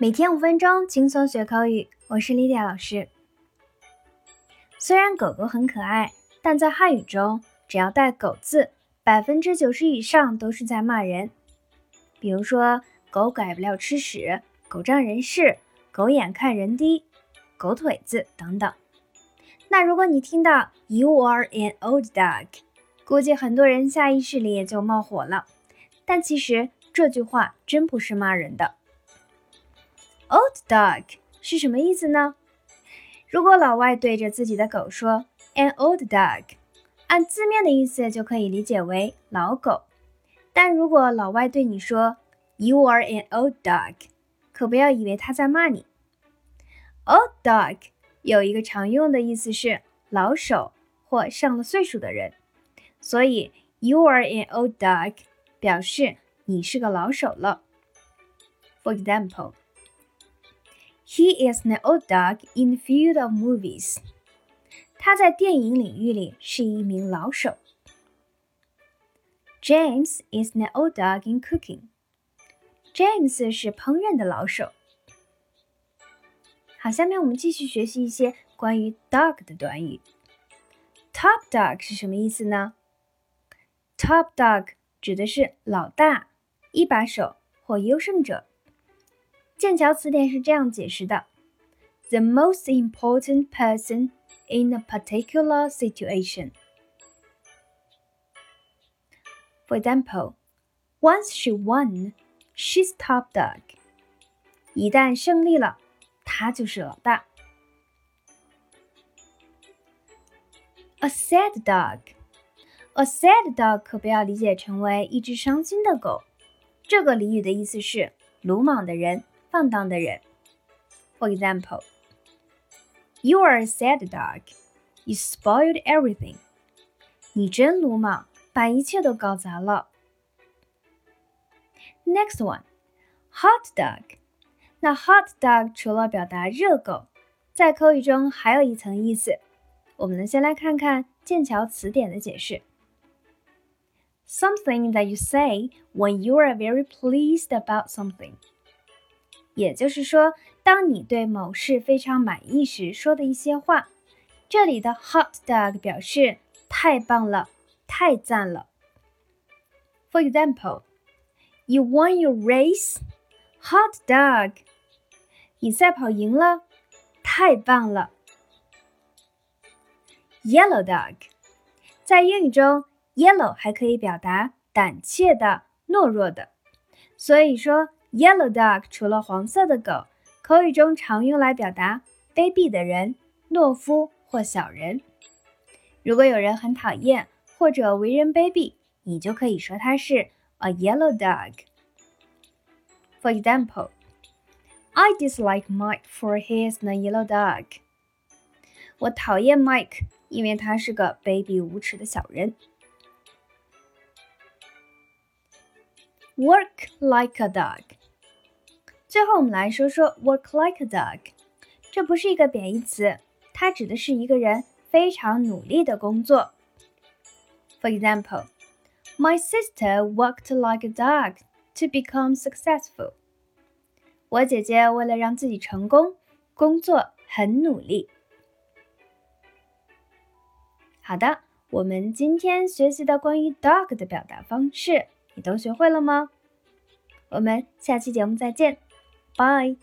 每天五分钟，轻松学口语。我是莉迪亚老师。虽然狗狗很可爱，但在汉语中，只要带“狗”字，百分之九十以上都是在骂人。比如说，狗改不了吃屎，狗仗人势，狗眼看人低，狗腿子等等。那如果你听到 “You are an old dog”，估计很多人下意识里也就冒火了。但其实这句话真不是骂人的。Old dog 是什么意思呢？如果老外对着自己的狗说 “an old dog”，按字面的意思就可以理解为老狗。但如果老外对你说 “You are an old dog”，可不要以为他在骂你。Old dog 有一个常用的意思是老手或上了岁数的人，所以 “You are an old dog” 表示你是个老手了。For example, he is an old dog in the field of movies. 他在电影领域里是一名老手。James is an old dog in cooking. James 是烹饪的老手。好，下面我们继续学习一些关于 dog 的短语。Top dog 是什么意思呢？Top dog 指的是老大、一把手或优胜者。剑桥词典是这样解释的：the most important person in a particular situation。For example, once she won, she's top dog. 一旦胜利了，她就是老大。A sad dog. A sad dog 可不要理解成为一只伤心的狗。这个俚语的意思是鲁莽的人、 放荡的人。For example, you are a sad dog. You spoiled everything. 你真鲁莽，把一切都搞砸了。Next one, hot dog. 那 hot dog 除了表达热狗，在口语中还有一层意思。我们呢，先来看看剑桥词典的解释。Something that you say when you are very pleased about something， 也就是说，当你对某事非常满意时说的一些话。这里的 hot dog 表示太棒了，太赞了。For example, you won your race, hot dog。你赛跑赢了，太棒了。Yellow dog，在英语中，yellow 还可以表达胆怯的、懦弱的。所以说，yellow dog 除了黄色的狗，口语中常用来表达卑鄙的人、懦夫或小人。如果有人很讨厌或者为人卑鄙，你就可以说他是 a yellow dog。For example, I dislike Mike for he is a yellow dog。我讨厌 Mike。因为他是个卑鄙无耻的小人。Work like a dog。最后，我们来说说 work like a dog。这不是一个贬义词，它指的是一个人非常努力的工作。For example, my sister worked like a dog to become successful。我姐姐为了让自己成功，工作很努力。好的，我们今天学习的关于 dog 的表达方式，你都学会了吗？我们下期节目再见，Bye.